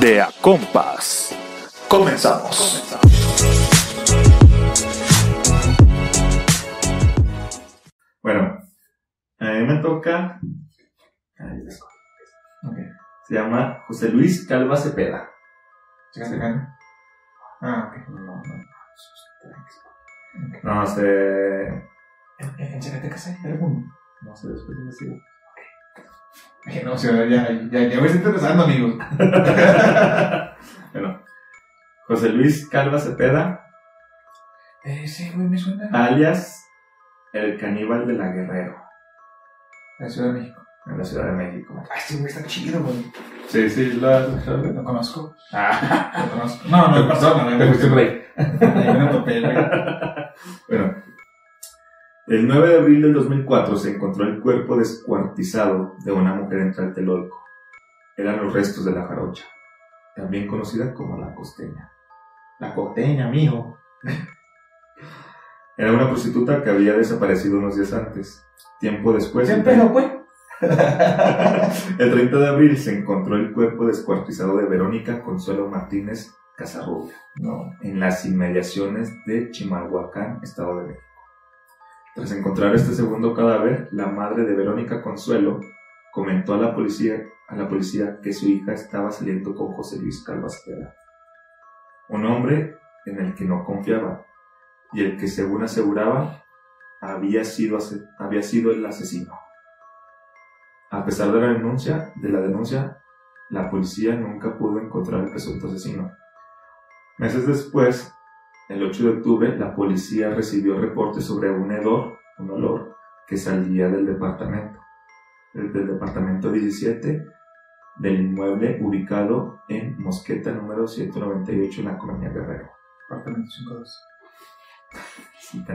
De a compas. Comenzamos. Bueno, a mí me toca. Ahí está. Ok. Se llama José Luis Calva Cepeda. Ah, ok. No, no. No sé. ¿En, en alguno? No sé, después investigo. Eh, No, o sea, ya, ya, ya estoy interesando, amigos. bueno, José Luis Calva Cepeda, Eh, sí, güey, me suena. alias el caníbal de la Guerrero, La Ciudad de México. en la Ciudad de México. Ay, este güey está chido, güey. Sí, sí, lo conozco. Ah, Lo conozco. No, no, en. Ahí me topé, güey. Bueno, el 9 de abril del 2004 se encontró el cuerpo descuartizado de una mujer en Tlatelolco. Eran los restos de la jarocha, también conocida como la costeña. La costeña, mijo. Era una prostituta que había desaparecido unos días antes. Tiempo después, ¿Qué pedo, güey? el 30 de abril, se encontró el cuerpo descuartizado de Verónica Consuelo Martínez Casarrubia No. en las inmediaciones de Chimalhuacán, Estado de México. Tras encontrar este segundo cadáver, la madre de Verónica Consuelo comentó a la policía, a la policía que su hija estaba saliendo con José Luis Calvastera, un hombre en el que no confiaba y el que según aseguraba había sido, había sido el asesino. A pesar de la denuncia, de la denuncia, la policía nunca pudo encontrar al presunto asesino. Meses después, el 8 de octubre, la policía recibió reportes sobre un hedor, un olor, que salía del departamento, del, departamento 17 del inmueble ubicado en Mosqueta número 198 en la colonia Guerrero. Apartamento 52. Sí.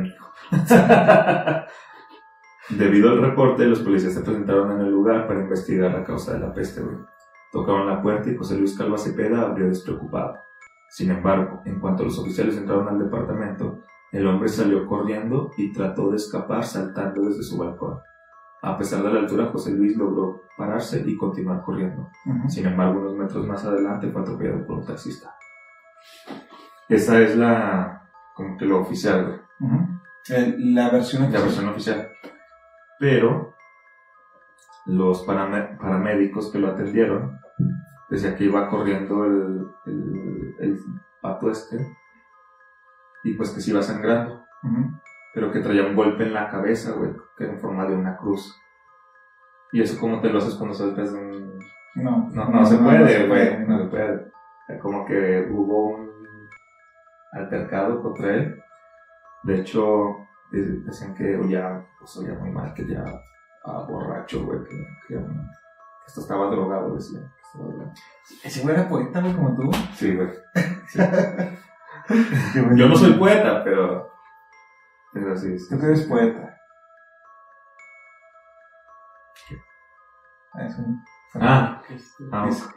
Debido al reporte, los policías se presentaron en el lugar para investigar la causa de la peste. Tocaron la puerta y José Luis Calva Cepeda abrió despreocupado. Sin embargo, en cuanto los oficiales entraron al departamento, el hombre salió corriendo y trató de escapar saltando desde su balcón. A pesar de la altura, José Luis logró pararse y continuar corriendo. Ujú. Sin embargo, unos metros más adelante fue atropellado por un taxista. Esa es la, como que lo oficial. Ujú. Eh, La versión la versión oficial. Pero los parame- paramédicos que lo atendieron decía que iba corriendo el, el, el pato este y pues que se iba sangrando, pero que traía un golpe en la cabeza, güey, que era en forma de una cruz. Y eso como te lo haces cuando saltas de un... No, No, no, se puede, güey, no se puede. O sea, Como que hubo un altercado contra él. De hecho, de- decían que ya, pues oía muy mal, que ya ah, borracho, güey, que, que, que esto estaba drogado, decían. Ese güey era poeta, güey, como tú. Sí, güey. Sí. Yo no soy poeta, pero... Pero sí, sí. Tú que eres poeta. Ah, es un... Ah, ah, es-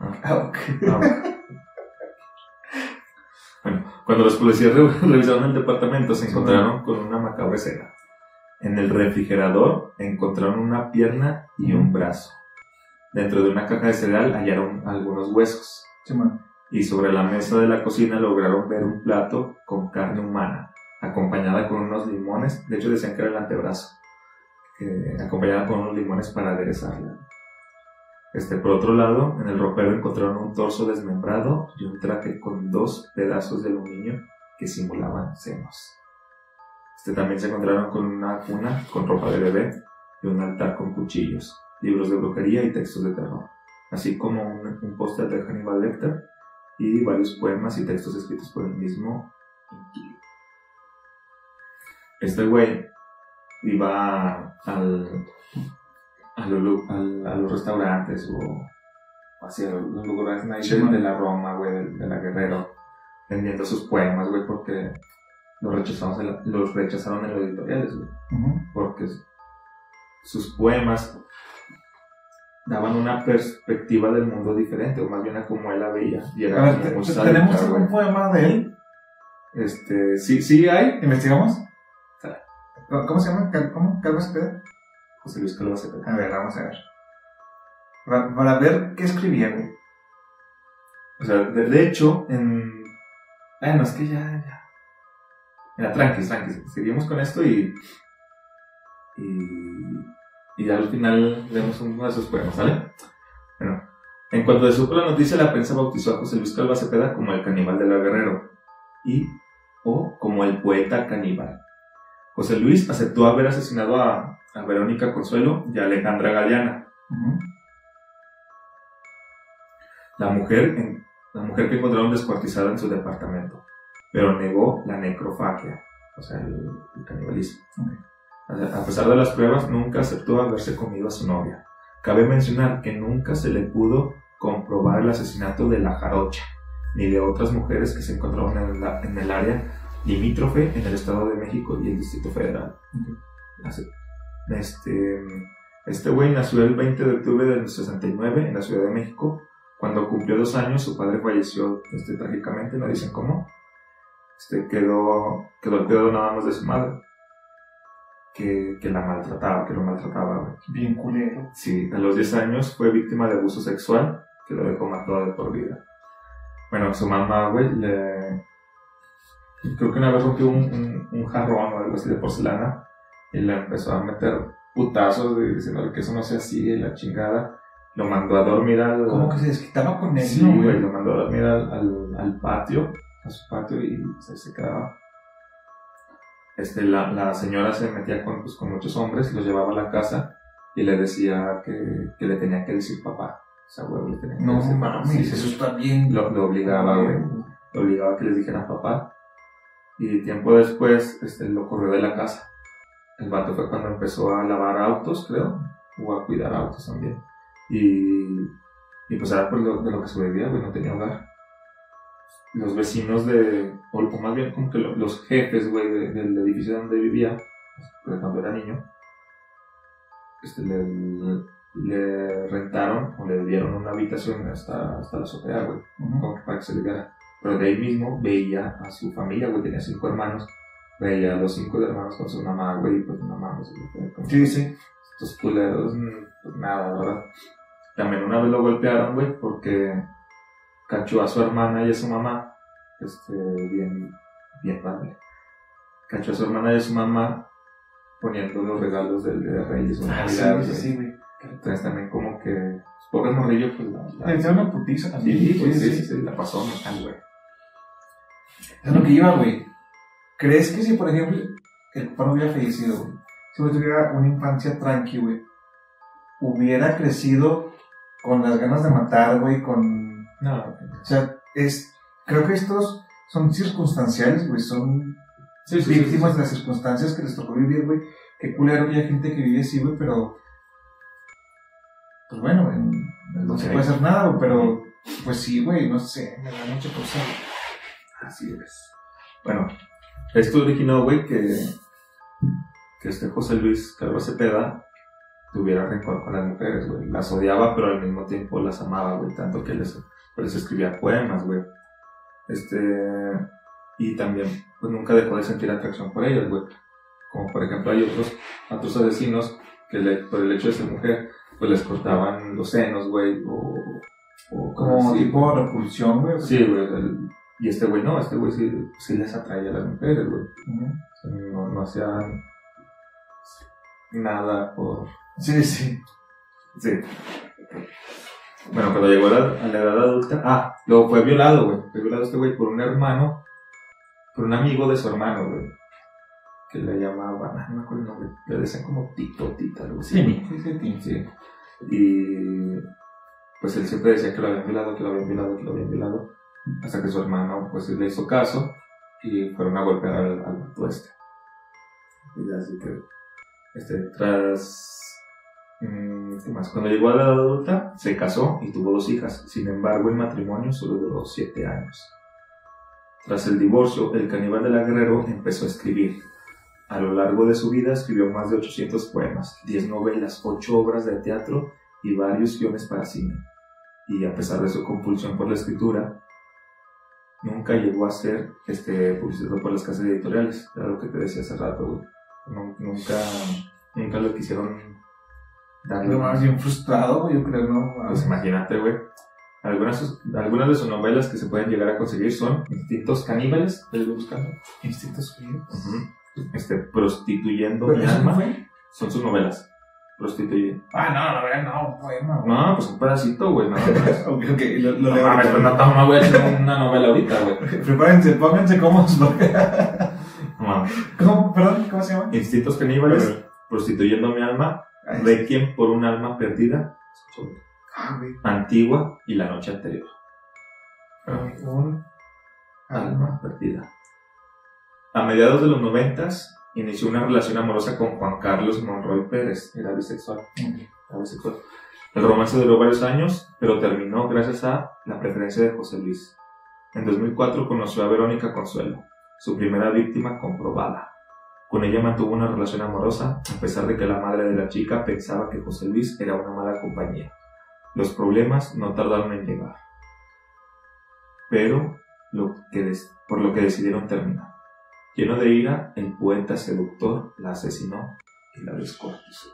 ah. ah. Ah, Bueno, cuando los policías re- revisaron el departamento se encontraron con una macabra escena. En el refrigerador encontraron una pierna y un brazo. Dentro de una caja de cereal hallaron algunos huesos. Sí. Y sobre la mesa de la cocina lograron ver un plato con carne humana, acompañada con unos limones. De hecho decían que era el antebrazo. que- acompañada con unos limones para aderezarla. Este, por otro lado, en el ropero encontraron un torso desmembrado y un traje con dos pedazos de aluminio que simulaban senos. Este, también se encontraron con una cuna con ropa de bebé y un altar con cuchillos, libros de brujería y textos de terror, así como un, un póster de Hannibal Lecter y varios poemas y textos escritos por el mismo. Este güey iba al, a, los lu- al- a los restaurantes o hacia los lugares nice de, la Roma, güey, de, de la Guerrero, vendiendo sus poemas, güey, porque los rechazaron, en los rechazaron en los editoriales, güey, porque sus poemas daban una perspectiva del mundo diferente, o más bien a como él la veía, y A era ver, muy te- sádica, ¿tenemos algún poema de él? Este, sí, sí hay, ¿Investigamos? ¿Cómo se llama? ¿Cómo? ¿Calvo Cepeda? José Luis Calva Cepeda. A ver, vamos a ver. Para, para ver qué escribía, güey. O sea, de, de hecho, en... Bueno, es que ya, ya. Mira, tranqui, tranqui. Seguimos con esto y... Y... Y ya al final leemos uno de sus poemas, ¿vale? Bueno, en cuanto se supo la noticia, la prensa bautizó a José Luis Calva Cepeda como el caníbal de la Guerrero y o como el poeta caníbal. José Luis aceptó haber asesinado a, a Verónica Consuelo y a Alejandra Galeana, Ujú. la mujer, en- la mujer que encontraron descuartizada en su departamento, pero negó la necrofagia, o sea, el, el canibalismo. A pesar de las pruebas, nunca aceptó haberse comido a su novia. Cabe mencionar que nunca se le pudo comprobar el asesinato de la jarocha, ni de otras mujeres que se encontraban en, la- en el área limítrofe en el Estado de México y el Distrito Federal. Este, este güey nació el 20 de octubre del 69 en la Ciudad de México. Cuando cumplió dos años, su padre falleció este, trágicamente, no dicen cómo. Este, quedó, quedó al cuidado nada más de su madre, que, que la maltrataba, que lo maltrataba. güey. Bien culero. Sí, a los 10 años fue víctima de abuso sexual que lo dejó marcado de por vida. Bueno, su mamá, güey, le... Creo que una vez rompió un, un, un jarrón o algo así de porcelana y le empezó a meter putazos de- diciéndole que eso no se hacía y la chingada. Lo mandó a dormir al... Como que se desquitaba con él, Sí, ¿no, güey, lo mandó a dormir al, al, al patio, a su patio y se, se quedaba. Este, la, la señora se metía con, pues, con muchos hombres, los llevaba a la casa y le decía que, que le tenía que decir papá. O sea, güey, le tenía que No decir papá. sí, eso sí. está bien. Lo, lo obligaba, güey. Lo obligaba a que les dijeran papá. Y tiempo después, este, lo corrió de la casa. El vato fue cuando empezó a lavar autos, creo, o a cuidar autos también. Y, y pues era por lo, de lo que sobrevivía, güey, no tenía hogar. Los vecinos de, o más bien como que lo- los jefes, güey, de- del edificio donde vivía, pues, cuando era niño, este, le, le rentaron o le dieron una habitación hasta, hasta la azotea, güey como que para que se liberara. Pero de ahí mismo veía a su familia, güey, tenía cinco hermanos. Veía a los cinco hermanos con su mamá, güey, y pues mamá, pues, güey, como Sí, sí. estos culeros, mm, pues nada, ¿verdad? También una vez lo golpearon, güey, porque cachó a su hermana y a su mamá, este, bien, bien padre. Cachó a su hermana y a su mamá poniendo los regalos del de Reyes, Ah, sí, Navidad, sí, güey. sí, güey. Entonces también como que, pues, pobre morrillo, pues la, la- Le una putiza. Sí, sí, sí, sí, la pasó mal, güey. Es lo que iba, güey. ¿Crees que si, por ejemplo, el papá no hubiera fallecido, güey, si tuviera una infancia tranqui, güey, hubiera crecido con las ganas de matar, güey, con... No, O sea, es... Creo que estos son circunstanciales, güey, son sí, víctimas sí. de las circunstancias que les tocó vivir, güey. Qué culero que hay gente que vive así, güey, pero... Pues bueno, güey, no se puede hacer nada, güey, pero... Pues sí, güey, no sé, me da mucha cosa. Así es. Bueno, esto originó, güey, que, que este José Luis Calvo Cepeda tuviera rencor con las mujeres, güey. Las odiaba, pero al mismo tiempo las amaba, güey. Tanto que les, pues, les escribía poemas, güey. Este, y también, pues nunca dejó de sentir atracción por ellas, güey. Como por ejemplo hay otros, otros asesinos que le- por el hecho de ser mujer, pues les cortaban los senos, güey, o, Como así, tipo repulsión, güey. Sí, güey. el- y este güey no, este güey sí, sí les atraía a las mujeres, güey. Ujú. O sea, no, no hacía nada por. Sí, sí. Sí. Bueno, cuando llegó a la, a la edad adulta. Ah, luego fue violado, güey. Fue violado este güey por un hermano, por un amigo de su hermano, güey. Que le llamaban, ah, no me acuerdo el nombre. Le decían como Tito, Tita, algo así. Sí, sí, sí, sí. Sí. Y pues él siempre decía que lo habían violado, que lo habían violado, que lo habían violado. Hasta que su hermano pues le hizo caso y fueron a golpear al, al vato este. Y así que, este, tras... mm, ¿Qué más? Cuando llegó a la edad adulta, se casó y tuvo dos hijas. Sin embargo, el matrimonio solo duró siete años. Tras el divorcio, el caníbal de la Guerrero empezó a escribir. A lo largo de su vida escribió más de 800 poemas, 10 novelas, 8 obras de teatro y varios guiones para cine. Y a pesar de su compulsión por la escritura, nunca llegó a ser este, publicitado por las casas editoriales. Era lo que te decía hace rato. Nu- Nunca, nunca lo quisieron darle... Más bien frustrado, yo creo, ¿no? Pues imagínate, güey. Algunas, algunas de sus novelas que se pueden llegar a conseguir son Instintos Caníbales, ¿estás buscando? Instintos fríos. Ujú. Este, Prostituyendo ¿Pero mi no alma. fue? Son sus novelas. Prostituye. Ah, no, no, no, no, un poema, güey. No, pues un pedacito, güey, nada más. Ok, ok, lo, lo No mames, pues no, no voy a hacer una novela ahorita, güey. Prepárense, pónganse cómodos, porque... No mames. ¿Cómo? Perdón, ¿cómo se llama? Instintos Caníbales, Prostituyendo mi alma, Requiem por un alma perdida, Ah. Antigua y La noche anterior. Un Alma perdida. A mediados de los noventas, inició una relación amorosa con Juan Carlos Monroy Pérez. Era bisexual. Era bisexual. El romance duró varios años, pero terminó gracias a la preferencia de José Luis. En 2004 conoció a Verónica Consuelo, su primera víctima comprobada. Con ella mantuvo una relación amorosa, a pesar de que la madre de la chica pensaba que José Luis era una mala compañía. Los problemas no tardaron en llegar. Pero, por lo que decidieron terminar. Lleno de ira, el poeta seductor la asesinó y la descuartizó.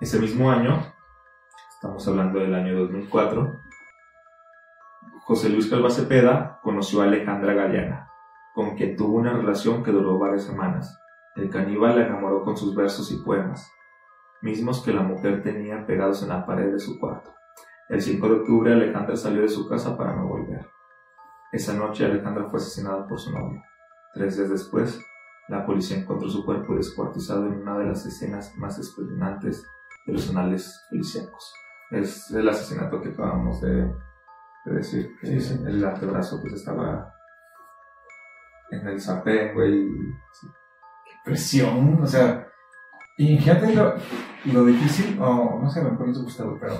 Ese mismo año, estamos hablando del año 2004, José Luis Calva Cepeda conoció a Alejandra Galeana, con quien tuvo una relación que duró varias semanas. El caníbal la enamoró con sus versos y poemas, mismos que la mujer tenía pegados en la pared de su cuarto. El 5 de octubre Alejandra salió de su casa para no volver. Esa noche Alejandra fue asesinada por su novio. Tres días después, la policía encontró su cuerpo descuartizado en una de las escenas más espeluznantes de los anales policíacos. Es el asesinato que acabamos de, de decir. que Sí, sí. El antebrazo pues estaba en el sartén, güey. sí. presión, o sea, y fíjate lo, lo difícil, o no sé, a lo mejor gusta, güey, pero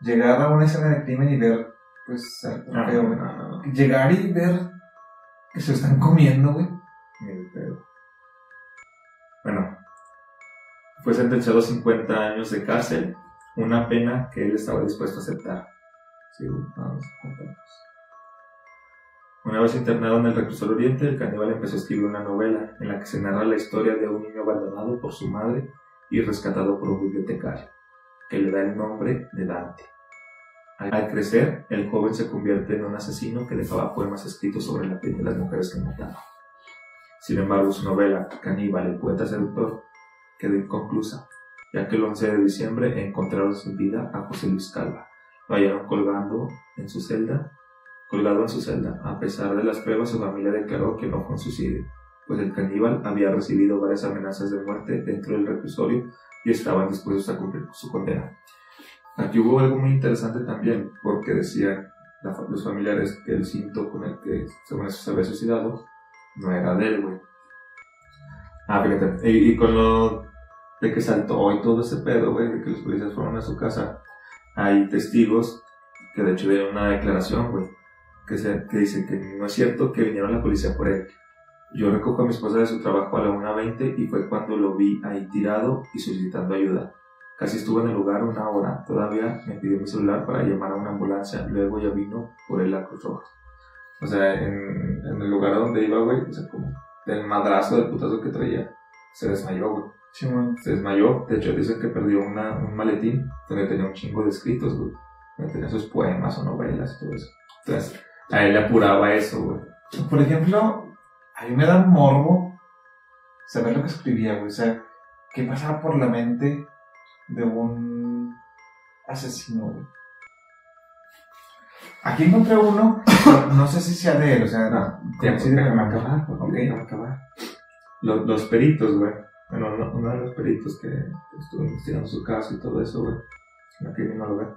llegar a una escena de crimen y ver, pues, algo No, feo, no, güey. no, no. Llegar y ver que se lo están comiendo, güey. Bueno, fue sentenciado a 50 años de cárcel, una pena que él estaba dispuesto a aceptar. Sí, vamos, contamos. Una vez internado en el reclusorio oriente, el caníbal empezó a escribir una novela en la que se narra la historia de un niño abandonado por su madre y rescatado por un bibliotecario, que le da el nombre de Dante. Al crecer, el joven se convierte en un asesino que dejaba poemas escritos sobre la piel de las mujeres que mataba. Sin embargo, su novela, Caníbal, el poeta seductor, quedó inconclusa, ya que el 11 de diciembre encontraron sin vida a José Luis Calva. Lo hallaron colgando en su celda, colgado en su celda. A pesar de las pruebas, su familia declaró que no fue un suicidio, pues el caníbal había recibido varias amenazas de muerte dentro del reclusorio y estaban dispuestos a cumplir su condena. Aquí hubo algo muy interesante también, porque decían los familiares que el cinto con el que según eso se había suicidado no era de él, güey. Ah, fíjate. Y, y con lo de que saltó y todo ese pedo, güey, de que los policías fueron a su casa, hay testigos que de hecho dieron una declaración, güey, que, se, que dicen que no es cierto que vinieron la policía por él. Yo recojo a mi esposa de su trabajo a la 1.20 y fue cuando lo vi ahí tirado y solicitando ayuda. Casi estuvo en el lugar una hora. Todavía me pidió mi celular para llamar a una ambulancia. Luego ya vino por él la Cruz Roja. O sea, en, en el lugar donde iba, güey, o sea, como del madrazo, del putazo que traía, se desmayó, güey. Simón. Se desmayó. De hecho, dicen que perdió una, un maletín donde tenía un chingo de escritos, güey. Donde tenía sus poemas o novelas y todo eso. Entonces, a él le apuraba eso, güey. Por ejemplo, a mí me da morbo saber lo que escribía, güey. O sea, qué pasaba por la mente de un asesino, güey. Aquí encontré uno, no, sé si sea de él, o sea, no. Tiempo, sí, de- déjame acabar, ok, Ok. déjame acabar. Los, los peritos, güey. Bueno, uno, uno de los peritos que estuvo investigando su caso y todo eso, güey. La criminóloga.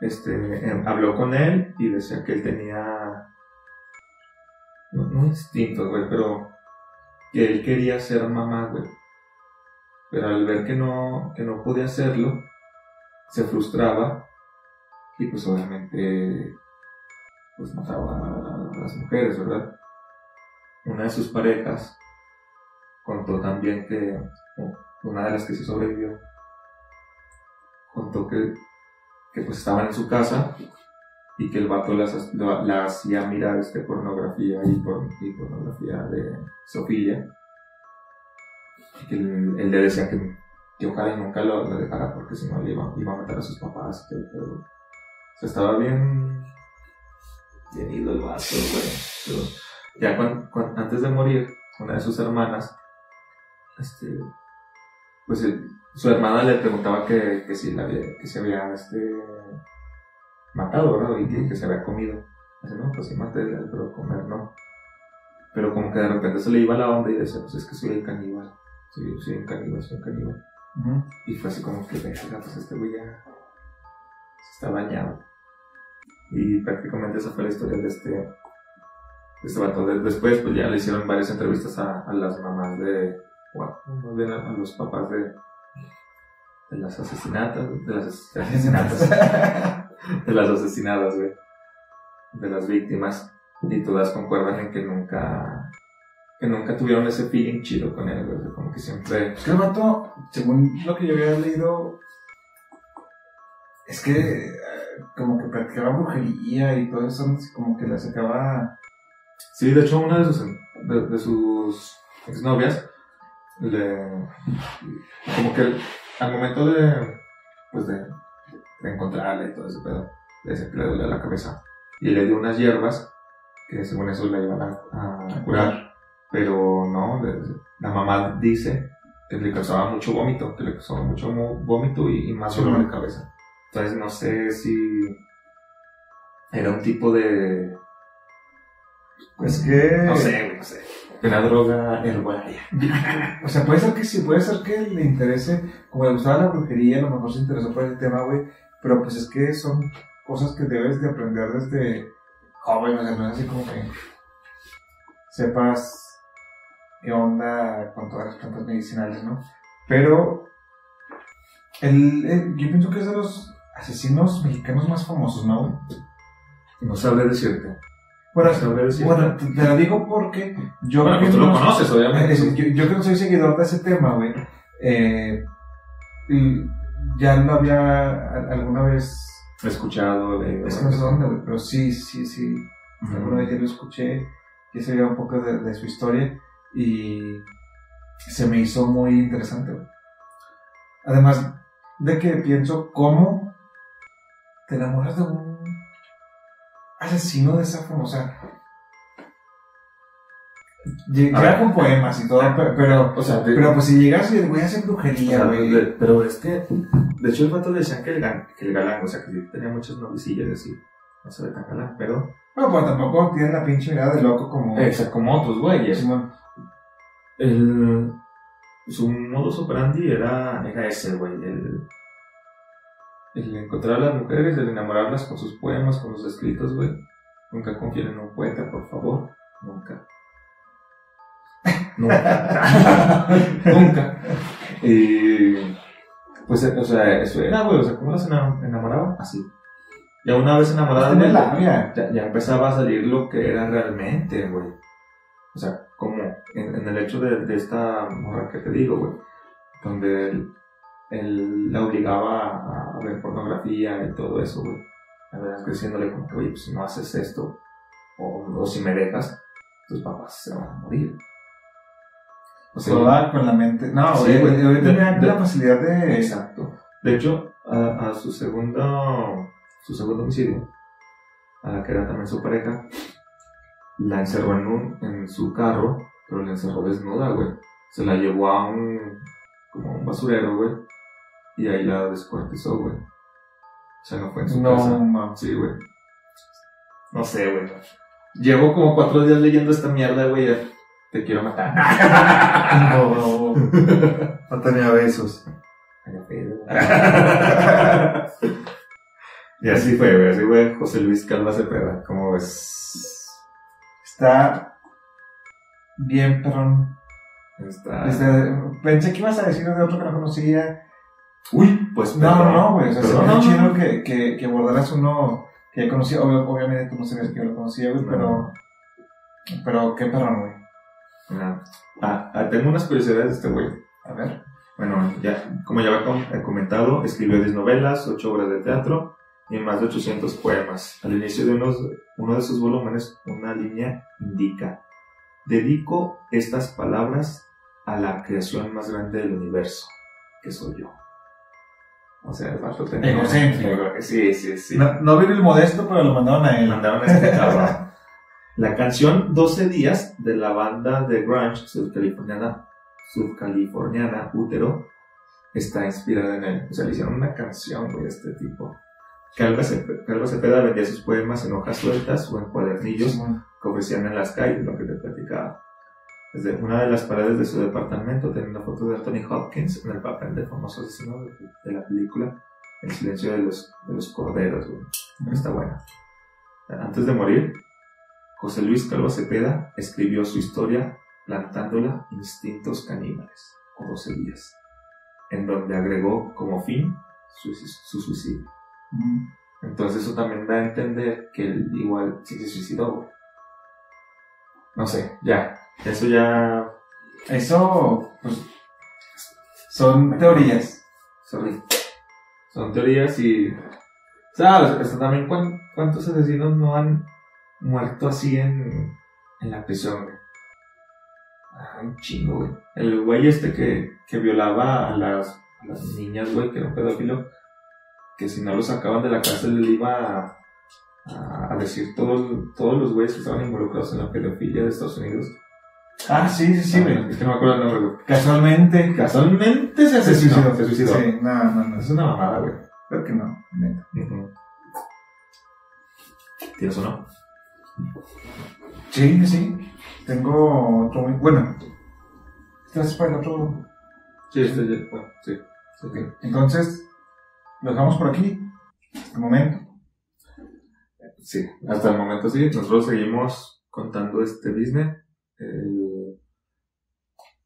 Este, eh, habló con él y decía que él tenía. No instintos, güey, pero que él quería ser mamá, güey. Pero al ver que no, que no podía hacerlo, se frustraba y pues obviamente pues mataba a las mujeres, ¿verdad? Una de sus parejas contó también que una de las que se sobrevivió contó que, que pues estaban en su casa y que el vato las, la, hacía mirar este pornografía y, por, y pornografía de Sofía y que él, él le decía que, que ojalá y nunca lo, lo dejara porque si no le iba, iba a matar a sus papás. todo, Pero, o sea, estaba bien, bien ido el vato, güey. Ya cuan- cuan- antes de morir, una de sus hermanas, este, pues eh, su hermana le preguntaba que, que si la había, que si había, este, matado, ¿verdad? Y que, que se había comido. Dice, no, pues sí maté, pero comer no. Pero como que de repente se le iba la onda y decía, pues es que soy el caníbal. Soy, soy un caníbal, soy un caníbal. Y fue así como que, verga, pues este güey ya se está bañado. Y prácticamente esa fue la historia de este, de este vato. De- después, pues ya le hicieron varias entrevistas a, a las mamás de, bueno, más bien a, a los papás de, de las asesinatas, de las as- asesinatas, de las asesinadas, güey, de las víctimas. Y todas concuerdan en que nunca, que nunca tuvieron ese feeling chido con él, güey. Como que siempre Es que el vato, según lo que yo había leído, es que eh, como que practicaba brujería y todo eso, como que la sacaba. Sí, de hecho, una de sus, de, de sus exnovias, le, como que al momento de, pues de, de encontrarla y todo ese pedo, le decía que le dolía la cabeza. Y le dio unas hierbas que según eso la iban a, a curar. Pero no, la mamá dice que le causaba mucho vómito, que le causaba mucho vómito y, y más dolor de cabeza. Entonces no sé si era un tipo de Es que. no sé, no sé. Una droga herbolaria. O sea, puede ser que sí, puede ser que le interese, como le gustaba la brujería, a lo mejor se interesó por ese tema, güey, pero pues es que son cosas que debes de aprender desde joven, o sea, no es así como que sepas qué onda con todas las plantas medicinales, ¿no? Pero el, el- yo pienso que es de los asesinos mexicanos más famosos, ¿no, güey? No sabré decirte. Bueno, te, te lo digo porque yo Bueno, que pues tú lo no- conoces, obviamente. yo, yo que no soy seguidor de ese tema, güey, eh, y ya lo había alguna vez, escuchado de. es que no sé dónde, güey, pero sí, sí, sí, alguna vez ya lo escuché, ya sabía un poco de, de su historia y se me hizo muy interesante, güey. Además de que pienso cómo te enamoras de un asesino de esa forma, o sea, llega A ver. con poemas y todo, pero, pero O sea, de- pero pues si llegas y a hacer o brujería, sea, güey. de- pero es que. De hecho, el vato le decían que el, gan- que el galán, o sea, que sí tenía muchas novicillas así. No se ve tan galán, pero. No, pues tampoco tiene la pinche mirada de loco como. O sea, como otros güeyes. Simón. El, su modus operandi era, era ese, güey. El, el encontrar a las mujeres, el enamorarlas con sus poemas, con sus escritos, güey. Nunca confíen en un poeta, por favor. Nunca. Nunca. Nunca. Y. Pues, o sea, eso era, güey. O sea, ¿cómo las ena- enamoraba? Así. Ya una vez enamorada de labia. ya, ya empezaba a salir lo que era realmente, güey. O sea, como en, en el hecho de, de esta morra que te digo, güey, donde él, él la obligaba a, ver pornografía y todo eso, güey. La verdad es que diciéndole como que, oye, pues si no haces esto, o, o si me dejas, tus papás se van a morir. O sea, Toda con la mente. No, Sí, güey, tenía la facilidad de. Exacto. De hecho, a, a su segundo, su segundo homicidio, a la que era también su pareja, la encerró en, un, en su carro, pero la encerró desnuda, güey. Se la llevó a un, como un basurero, güey, y ahí la descuartizó, güey. O sea, no fue en su No, casa. Sí, güey. No sé, güey. Llevo como cuatro días leyendo esta mierda, güey. Te quiero matar. No, no tenía besos. y así fue, güey. Así fue José Luis Calva Cepeda. Como ves. Está bien, perdón. Está. Este, pensé que ibas a decir de otro que no conocía. Uy, pues. No, perdón. no, no, güey. O sea, se me no, hace no. chido que, que, que abordaras uno que ya conocía. Obvio- obviamente tú no sabías que yo lo conocía, güey, No. pero. Pero qué perrón, güey. No. Ah, ah, tengo unas curiosidades de este güey. A ver. Bueno, ya, como ya había com- eh, comentado, escribió 10 novelas, 8 obras de teatro y más de 800 poemas. Al inicio de unos, uno de sus volúmenes, una línea indica, dedico estas palabras a la creación más grande del universo, que soy yo. O sea, el vato tenía... Egocéntrico. Sí, sí, sí. No, no vino el modesto, pero lo mandaron a él. mandaron a este cabrón. La canción 12 días de la banda de grunge sudcaliforniana, sudcaliforniana Útero está inspirada en él. O sea, le hicieron una canción, güey, a este tipo. Calva Cepeda vendía sus poemas en hojas sueltas o en cuadernillos que ofrecían en las calles, lo que te platicaba. Desde una de las paredes de su departamento tenía una foto de Anthony Hopkins en el papel del famoso asesino de, de la película El silencio de los, de los corderos, güey. Está buena. Antes de morir, José Luis Calvo Cepeda escribió su historia plantándola Instintos Caníbales, o 12 días, en donde agregó como fin su, su suicidio. Ujú. Entonces eso también da a entender que él igual sí se suicidó, güey. No sé, ya. Eso ya... Eso, pues, son teorías. Sorry. Son teorías y... ¿Sabes? Eso también cuán- cuántos asesinos no han muerto así en, en la prisión, güey. Ah, un chingo, güey. El güey este que, que violaba a las, a las niñas, güey, que era un pedófilo, que si no lo sacaban de la cárcel le iba a, a, a decir todos, todos los güeyes que estaban involucrados en la pedofilia de Estados Unidos. Ah, sí, sí, sí, güey. Es que no me acuerdo el nombre, güey. Casualmente. Casualmente se asesinó. Se suicidó. Sí, no, no, no. Es una mamada, güey. Creo que no. neta. Ujú. ¿Tienes uno? Sí, sí. Tengo otro. muy- Bueno, ¿estás para el otro? Sí, este ya- bueno, sí. Ok. Entonces, lo dejamos por aquí. Hasta el momento. Sí, hasta el momento sí. Nosotros seguimos contando este. El-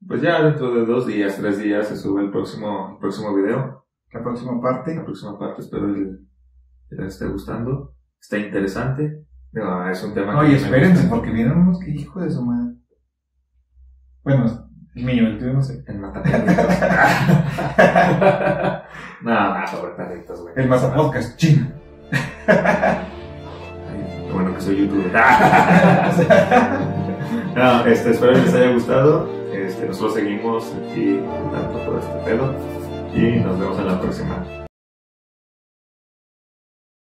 pues ya dentro de dos días, tres días se sube el próximo, el próximo video. La próxima parte. La próxima parte espero que les esté gustando. Está interesante. Digo, es un tema que Oye, me espérense, gusta. porque vienen unos que hijo de su madre. Bueno, el mío, el tuyo no sé. El mataperritos. no, no, sobre perritos, güey. El. Ay, qué bueno que soy youtuber. no, este, espero que les haya gustado. Este, nosotros seguimos aquí contando todo este pedo. Y nos vemos en la próxima.